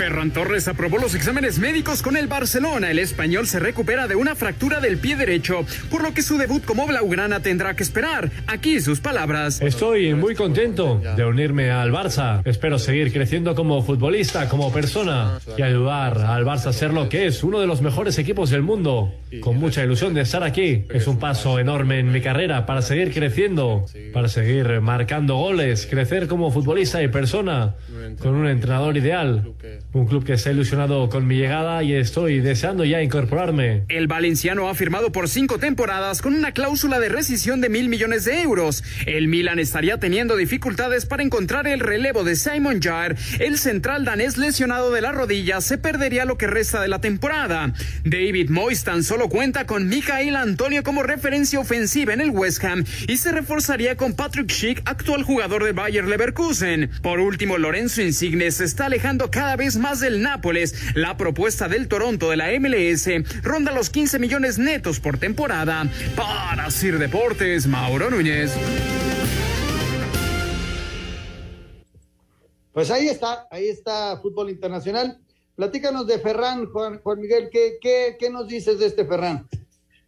Ferran Torres aprobó los exámenes médicos con el Barcelona. El español se recupera de una fractura del pie derecho, por lo que su debut como blaugrana tendrá que esperar. Aquí sus palabras. Estoy muy contento de unirme al Barça. Espero seguir creciendo como futbolista, como persona y ayudar al Barça a ser lo que es, uno de los mejores equipos del mundo. Con mucha ilusión de estar aquí. Es un paso enorme en mi carrera para seguir creciendo, para seguir marcando goles, crecer como futbolista y persona, con un entrenador ideal. Un club que está ilusionado con mi llegada y estoy deseando ya incorporarme. El valenciano ha firmado por cinco temporadas con una cláusula de rescisión de mil millones de euros. El Milan estaría teniendo dificultades para encontrar el relevo de Simon Jair. El central danés lesionado de la rodilla se perdería lo que resta de la temporada. David Moyes tan solo cuenta con Mikael Antonio como referencia ofensiva en el West Ham y se reforzaría con Patrick Schick, actual jugador de Bayer Leverkusen. Por último, Lorenzo Insigne se está alejando cada vez más del Nápoles. La propuesta del Toronto de la MLS ronda los 15 millones netos por temporada. Para Sir Deportes, Mauro Núñez. Pues ahí está, ahí está fútbol internacional. Platícanos de Ferran, Juan, Juan Miguel, ¿qué, ¿qué, qué, nos dices de este Ferran?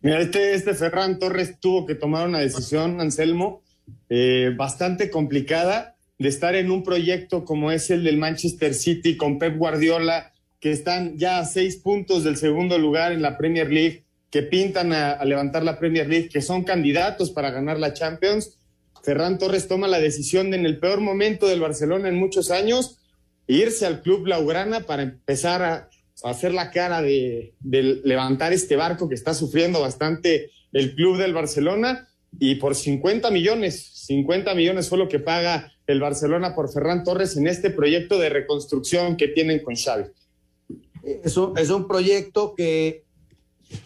Mira, este, este Ferran Torres tuvo que tomar una decisión, Anselmo, eh, bastante complicada de estar en un proyecto como es el del Manchester City con Pep Guardiola, que están ya a seis puntos del segundo lugar en la Premier League, que pintan a, levantar la Premier League, que son candidatos para ganar la Champions. Ferran Torres toma la decisión de, en el peor momento del Barcelona en muchos años irse al club Blaugrana para empezar a, hacer la cara de, levantar este barco que está sufriendo bastante el club del Barcelona y por 50 millones, 50 millones fue lo que paga el Barcelona por Ferran Torres en este proyecto de reconstrucción que tienen con Xavi. Es un, es un proyecto que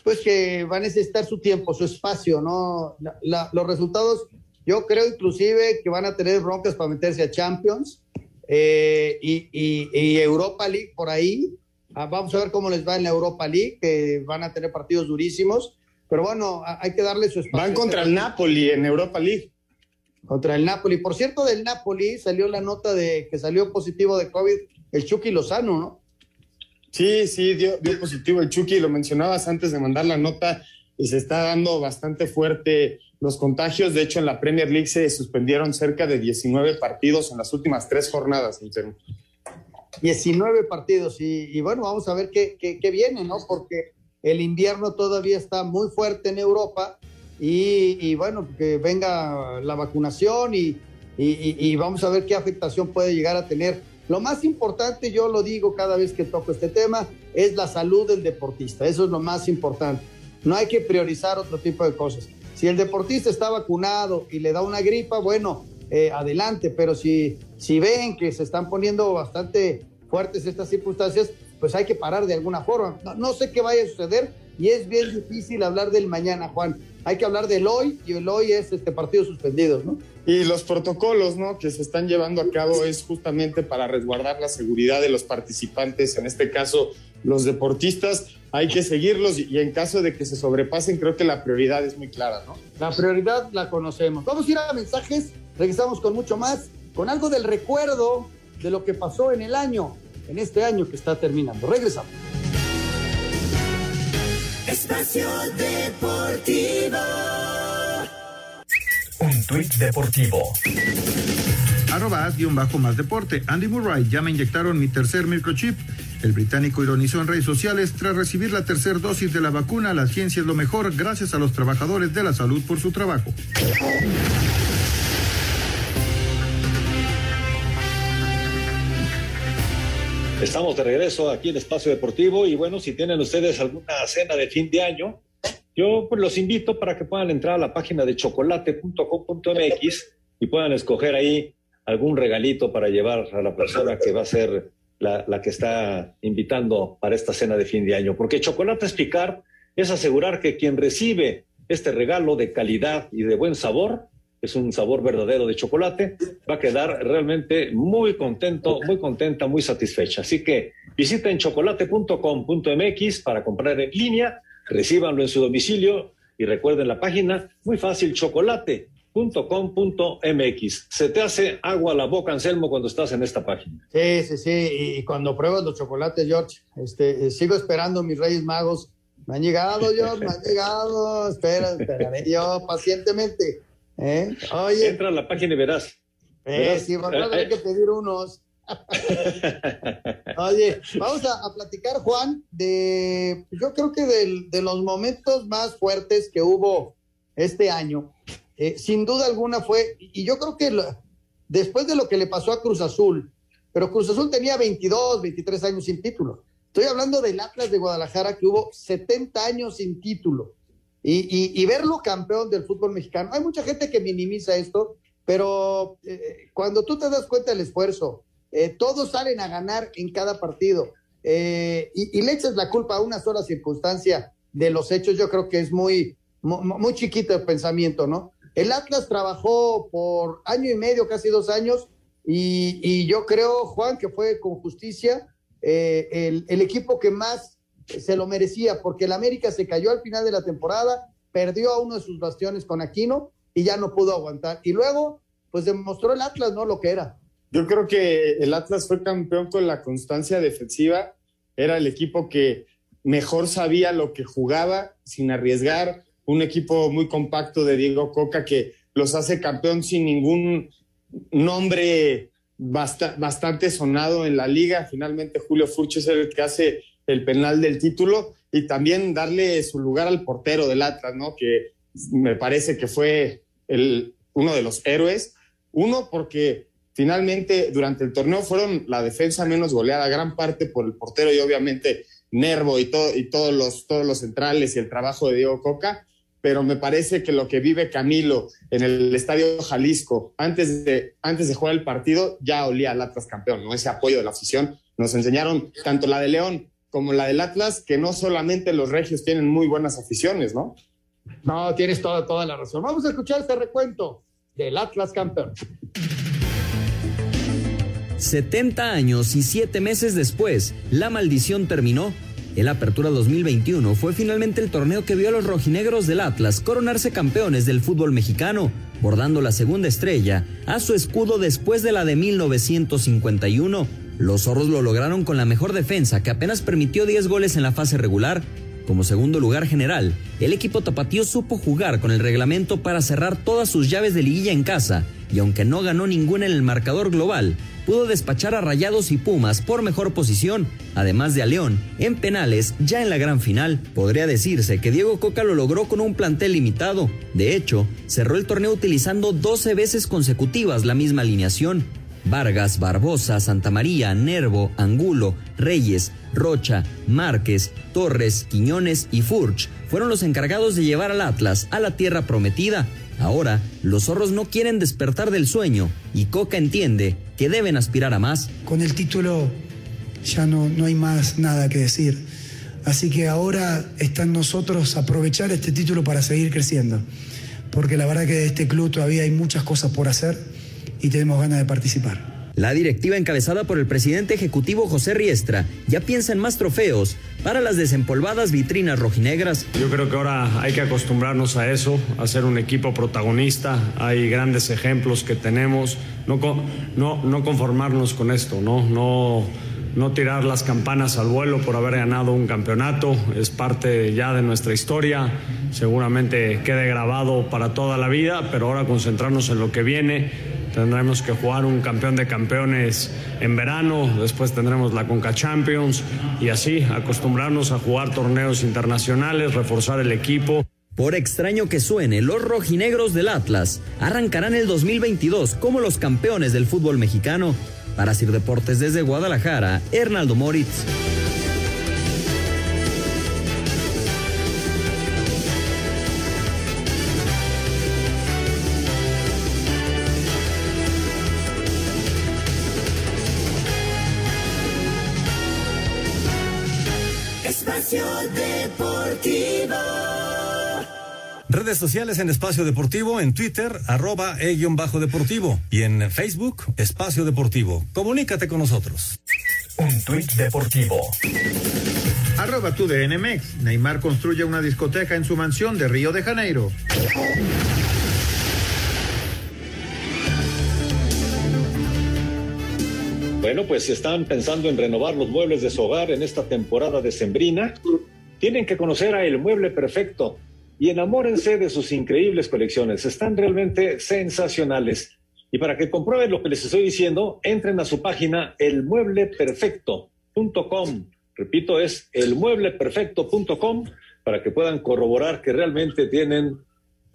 pues que va a necesitar su tiempo, su espacio, ¿no? La, la, los resultados, yo creo inclusive que van a tener broncas para meterse a Champions eh, y, y, y, Europa League por ahí. Ah, vamos a ver cómo les va en la Europa League, que van a tener partidos durísimos. Pero bueno, hay que darle su espacio. Van contra el Napoli en Europa League. Contra el Napoli. Por cierto, del Napoli salió la nota de que salió positivo de COVID el Chucky Lozano, ¿no? Sí, sí, dio, dio positivo el Chucky, lo mencionabas antes de mandar la nota y se está dando bastante fuerte los contagios. De hecho, en la Premier League se suspendieron cerca de 19 partidos en las últimas tres jornadas. 19 partidos y, y, bueno, vamos a ver qué, qué, qué, viene, ¿no? Porque el invierno todavía está muy fuerte en Europa y, bueno, que venga la vacunación y, y, vamos a ver qué afectación puede llegar a tener. Lo más importante, yo lo digo cada vez que toco este tema, es la salud del deportista. Eso es lo más importante. No hay que priorizar otro tipo de cosas. Si el deportista está vacunado y le da una gripa, bueno, eh, adelante, pero si, si ven que se están poniendo bastante fuertes estas circunstancias, pues hay que parar de alguna forma. No, no, sé qué vaya a suceder y es bien difícil hablar del mañana, Juan. Hay que hablar del hoy y el hoy es este partido suspendido, ¿no? Y los protocolos, ¿no? Que se están llevando a cabo es justamente para resguardar la seguridad de los participantes, en este caso los deportistas. Hay que seguirlos y en caso de que se sobrepasen, creo que la prioridad es muy clara, ¿no? La prioridad la conocemos. Vamos a ir a mensajes, regresamos con mucho más, con algo del recuerdo de lo que pasó en el año, en este año que está terminando. Regresamos. Espacio Deportivo. Un tuit deportivo. Arroba bajo más deporte. Andy Murray, ya me inyectaron mi tercer microchip. El británico ironizó en redes sociales, tras recibir la tercera dosis de la vacuna, la ciencia es lo mejor gracias a los trabajadores de la salud por su trabajo. Estamos de regreso aquí en Espacio Deportivo y bueno, si tienen ustedes alguna cena de fin de año, yo pues, los invito para que puedan entrar a la página de chocolate.com.mx y puedan escoger ahí algún regalito para llevar a la persona que va a ser la, que está invitando para esta cena de fin de año. Porque chocolate es picar, es asegurar que quien recibe este regalo de calidad y de buen sabor, es un sabor verdadero de chocolate, va a quedar realmente muy contento, muy contenta, muy satisfecha. Así que visiten chocolate.com.mx para comprar en línea, recíbanlo en su domicilio y recuerden la página, muy fácil, chocolate .com.mx. Se te hace agua la boca, Anselmo, cuando estás en esta página. Sí, sí, sí. Y cuando pruebas los chocolates, George, este, eh, sigo esperando mis Reyes Magos. Me han llegado, George, me han llegado. Espera, espera, yo pacientemente. ¿Eh? Oye. Entra a la página y verás. Eh, sí, vamos a tener que pedir unos. Oye, vamos a, platicar, Juan, de, yo creo que de los momentos más fuertes que hubo este año eh, sin duda alguna fue, y yo creo que después de lo que le pasó a Cruz Azul, pero Cruz Azul tenía 22, 23 años sin título. Estoy hablando del Atlas de Guadalajara que hubo 70 años sin título. Y, verlo campeón del fútbol mexicano. Hay mucha gente que minimiza esto, pero eh, cuando tú te das cuenta del esfuerzo, eh, todos salen a ganar en cada partido y, le echas la culpa a una sola circunstancia de los hechos, yo creo que es muy, muy, chiquito el pensamiento, ¿no? El Atlas trabajó por año y medio, casi dos años, y, yo creo, Juan, que fue con justicia eh, el, equipo que más se lo merecía, porque el América se cayó al final de la temporada, perdió a uno de sus bastiones con Aquino y ya no pudo aguantar. Y luego, pues demostró el Atlas, ¿no? Lo que era. Yo creo que el Atlas fue campeón con la constancia defensiva, era el equipo que mejor sabía lo que jugaba sin arriesgar, un equipo muy compacto de Diego Coca que los hace campeón sin ningún nombre bastante sonado en la liga. Finalmente Julio Furch es el que hace el penal del título y también darle su lugar al portero del Atlas, ¿no? Que me parece que fue el, uno de los héroes. Uno, porque finalmente durante el torneo fueron la defensa menos goleada, gran parte por el portero y obviamente Nervo y, todo, y todos, los, todos los centrales y el trabajo de Diego Coca pero me parece que lo que vive Camilo en el Estadio Jalisco antes de, antes de jugar el partido ya olía al Atlas campeón, ¿no? Ese apoyo de la afición. Nos enseñaron tanto la de León como la del Atlas que no solamente los regios tienen muy buenas aficiones, ¿no? No, tienes toda, toda la razón. Vamos a escuchar este recuento del Atlas campeón. 70 años y 7 meses después, la maldición terminó el Apertura 2021 fue finalmente el torneo que vio a los rojinegros del Atlas coronarse campeones del fútbol mexicano, bordando la segunda estrella a su escudo después de la de 1951. Los zorros lo lograron con la mejor defensa, que apenas permitió 10 goles en la fase regular. Como segundo lugar general, el equipo tapatío supo jugar con el reglamento para cerrar todas sus llaves de liguilla en casa, y aunque no ganó ninguna en el marcador global, pudo despachar a Rayados y Pumas por mejor posición, además de a León en penales ya en la gran final. Podría decirse que Diego Coca lo logró con un plantel limitado. De hecho, cerró el torneo utilizando 12 veces consecutivas la misma alineación. Vargas, Barbosa, Santa María, Nervo, Angulo, Reyes, Rocha, Márquez, Torres, Quiñones y Furch fueron los encargados de llevar al Atlas a la tierra prometida. Ahora, los zorros no quieren despertar del sueño y Coca entiende que deben aspirar a más. Con el título ya no, no hay más nada que decir. Así que ahora está en nosotros aprovechar este título para seguir creciendo. Porque la verdad que de este club todavía hay muchas cosas por hacer y tenemos ganas de participar. La directiva encabezada por el presidente ejecutivo José Riestra ya piensa en más trofeos para las desempolvadas vitrinas rojinegras. Yo creo que ahora hay que acostumbrarnos a eso, a ser un equipo protagonista. Hay grandes ejemplos que tenemos. No, no, no conformarnos con esto, ¿no? No no tirar las campanas al vuelo por haber ganado un campeonato, es parte ya de nuestra historia, seguramente quede grabado para toda la vida, pero ahora concentrarnos en lo que viene, tendremos que jugar un campeón de campeones en verano, después tendremos la Conca Champions y así acostumbrarnos a jugar torneos internacionales, reforzar el equipo. Por extraño que suene, los rojinegros del Atlas arrancarán el 2022 como los campeones del fútbol mexicano para Sir Deportes desde Guadalajara, Hernaldo Moritz. redes sociales en Espacio Deportivo, en Twitter, arroba e-bajo deportivo, y en Facebook, Espacio Deportivo. Comunícate con nosotros. Un tuit deportivo. Arroba tu DNMX. Neymar construye una discoteca en su mansión de Río de Janeiro. Bueno, pues si están pensando en renovar los muebles de su hogar en esta temporada decembrina, tienen que conocer a El Mueble Perfecto y enamórense de sus increíbles colecciones. Están realmente sensacionales. Y para que comprueben lo que les estoy diciendo, entren a su página elmuebleperfecto.com. Repito, es elmuebleperfecto.com para que puedan corroborar que realmente tienen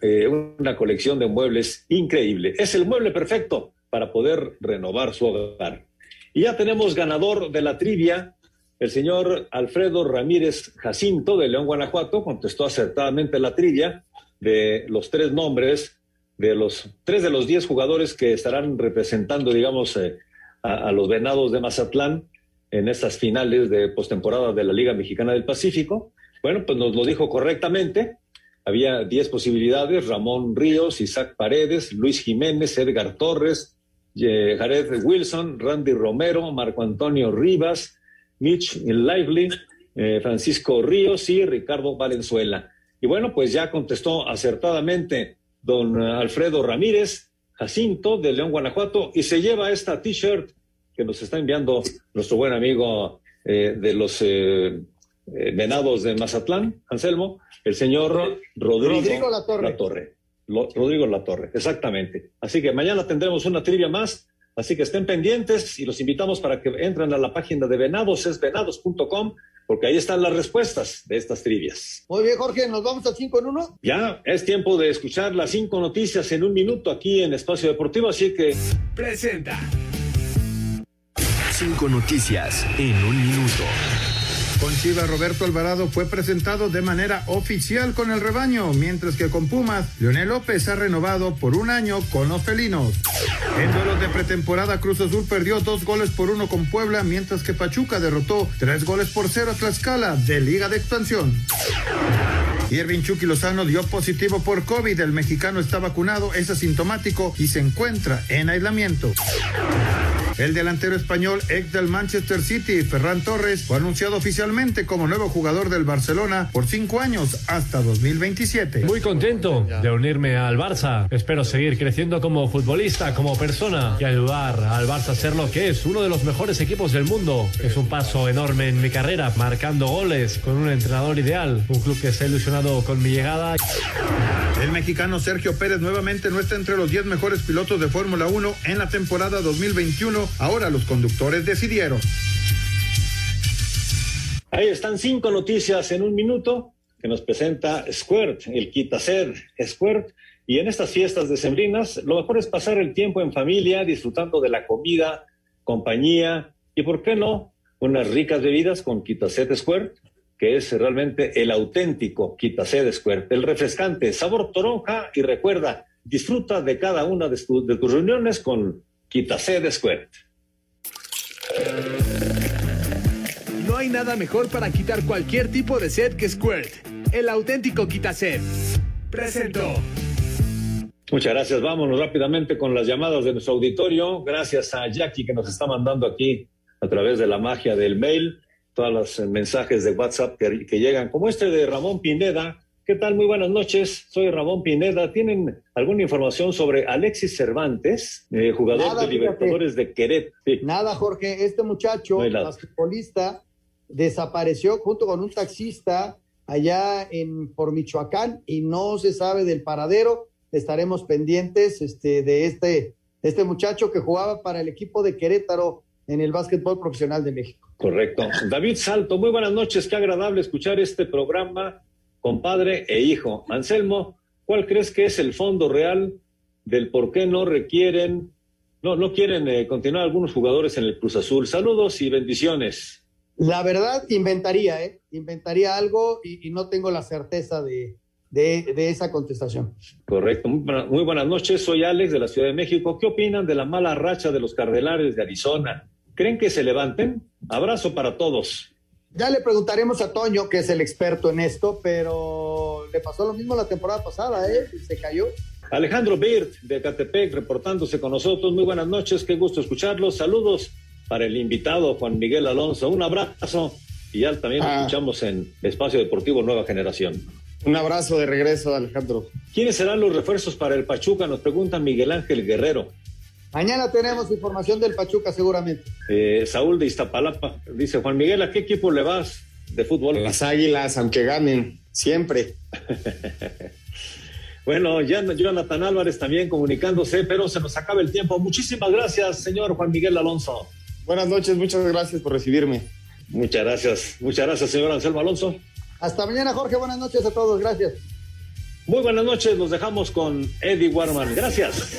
eh, una colección de muebles increíble. Es el mueble perfecto para poder renovar su hogar. Y ya tenemos ganador de la trivia, el señor Alfredo Ramírez Jacinto de León, Guanajuato, contestó acertadamente la trivia de los tres nombres de los tres de los diez jugadores que estarán representando, digamos, eh, a, los venados de Mazatlán en estas finales de postemporada de la Liga Mexicana del Pacífico. Bueno, pues nos lo dijo correctamente. Había diez posibilidades: Ramón Ríos, Isaac Paredes, Luis Jiménez, Edgar Torres, eh, Jared Wilson, Randy Romero, Marco Antonio Rivas, Mitch Lively, eh, Francisco Ríos y Ricardo Valenzuela. Y bueno, pues ya contestó acertadamente don Alfredo Ramírez Jacinto de León, Guanajuato, y se lleva esta t-shirt que nos está enviando nuestro buen amigo eh, de los eh, eh, venados de Mazatlán, Anselmo, el señor Rodrigo, Rodrigo La Torre. La Torre. Lo, Rodrigo La Torre, exactamente. Así que mañana tendremos una trivia más, así que estén pendientes y los invitamos para que entren a la página de venados, es venados.com, porque ahí están las respuestas de estas trivias. Muy bien, Jorge, ¿nos vamos al 5 en 1? Ya es tiempo de escuchar las cinco noticias en un minuto aquí en Espacio Deportivo, así que... Presenta. Cinco noticias en un minuto. Con Chivas, Roberto Alvarado fue presentado de manera oficial con el rebaño, mientras que con Pumas, Leonel López ha renovado por un año con los felinos. En duelos de pretemporada, Cruz Azul perdió dos goles por uno con Puebla, mientras que Pachuca derrotó tres goles por cero a Tlaxcala de Liga de Expansión. Irving Chucky Lozano dio positivo por COVID. El mexicano está vacunado, es asintomático y se encuentra en aislamiento. El delantero español ex del Manchester City, Ferran Torres, fue anunciado oficialmente como nuevo jugador del Barcelona por cinco años hasta 2027. Muy contento de unirme al Barça. Espero seguir creciendo como futbolista, como persona y ayudar al Barça a ser lo que es, uno de los mejores equipos del mundo. Es un paso enorme en mi carrera, marcando goles con un entrenador ideal, un club que se ha ilusionado con mi llegada. El mexicano Sergio Pérez nuevamente no está entre los 10 mejores pilotos de Fórmula 1 en la temporada 2021. Ahora los conductores decidieron. Ahí están cinco noticias en un minuto que nos presenta Squirt, el Quitased Squirt. Y en estas fiestas decembrinas, lo mejor es pasar el tiempo en familia, disfrutando de la comida, compañía y, ¿por qué no?, unas ricas bebidas con Quitased Squirt, que es realmente el auténtico Quitased Squirt, el refrescante, sabor toronja y recuerda, disfruta de cada una de, tu, de tus reuniones con Quitased Squirt. No hay nada mejor para quitar cualquier tipo de sed que Squirt, el auténtico quitased. Presentó. Muchas gracias. Vámonos rápidamente con las llamadas de nuestro auditorio. Gracias a Jackie que nos está mandando aquí a través de la magia del mail todos los mensajes de WhatsApp que, que llegan, como este de Ramón Pineda. ¿Qué tal? Muy buenas noches. Soy Ramón Pineda. ¿Tienen alguna información sobre Alexis Cervantes, eh, jugador Nada, de Libertadores de Querétaro? Sí. Nada, Jorge. Este muchacho, No basquetbolista, desapareció junto con un taxista allá en por Michoacán y no se sabe del paradero. Estaremos pendientes este, de este, este muchacho que jugaba para el equipo de Querétaro en el básquetbol profesional de México. Correcto. David Salto, muy buenas noches. Qué agradable escuchar este programa con padre e hijo. Anselmo, ¿cuál crees que es el fondo real del por qué no requieren, no, no quieren eh, continuar algunos jugadores en el Cruz Azul? Saludos y bendiciones. La verdad, inventaría, ¿eh? Inventaría algo y, y no tengo la certeza de, de, de esa contestación. Correcto. Muy, muy buenas noches. Soy Alex de la Ciudad de México. ¿Qué opinan de la mala racha de los Cardenales de Arizona? ¿Creen que se levanten? Abrazo para todos. Ya le preguntaremos a Toño, que es el experto en esto, pero le pasó lo mismo la temporada pasada, ¿eh? Se cayó. Alejandro Birt de Catepec reportándose con nosotros. Muy buenas noches, qué gusto escucharlos. Saludos para el invitado Juan Miguel Alonso. Un abrazo y ya también lo Ah. escuchamos en Espacio Deportivo Nueva Generación. Un abrazo de regreso, Alejandro. ¿Quiénes serán los refuerzos para el Pachuca? Nos pregunta Miguel Ángel Guerrero. Mañana tenemos información del Pachuca seguramente. Eh, Saúl de Iztapalapa dice, Juan Miguel, ¿a qué equipo le vas de fútbol? Las Águilas, aunque ganen, siempre. bueno, ya Jonathan Álvarez también comunicándose, pero se nos acaba el tiempo. Muchísimas gracias, señor Juan Miguel Alonso. Buenas noches, muchas gracias por recibirme. Muchas gracias, muchas gracias, señor Anselmo Alonso. Hasta mañana, Jorge. Buenas noches a todos. Gracias. Muy buenas noches. Los dejamos con Eddie Warman. Gracias.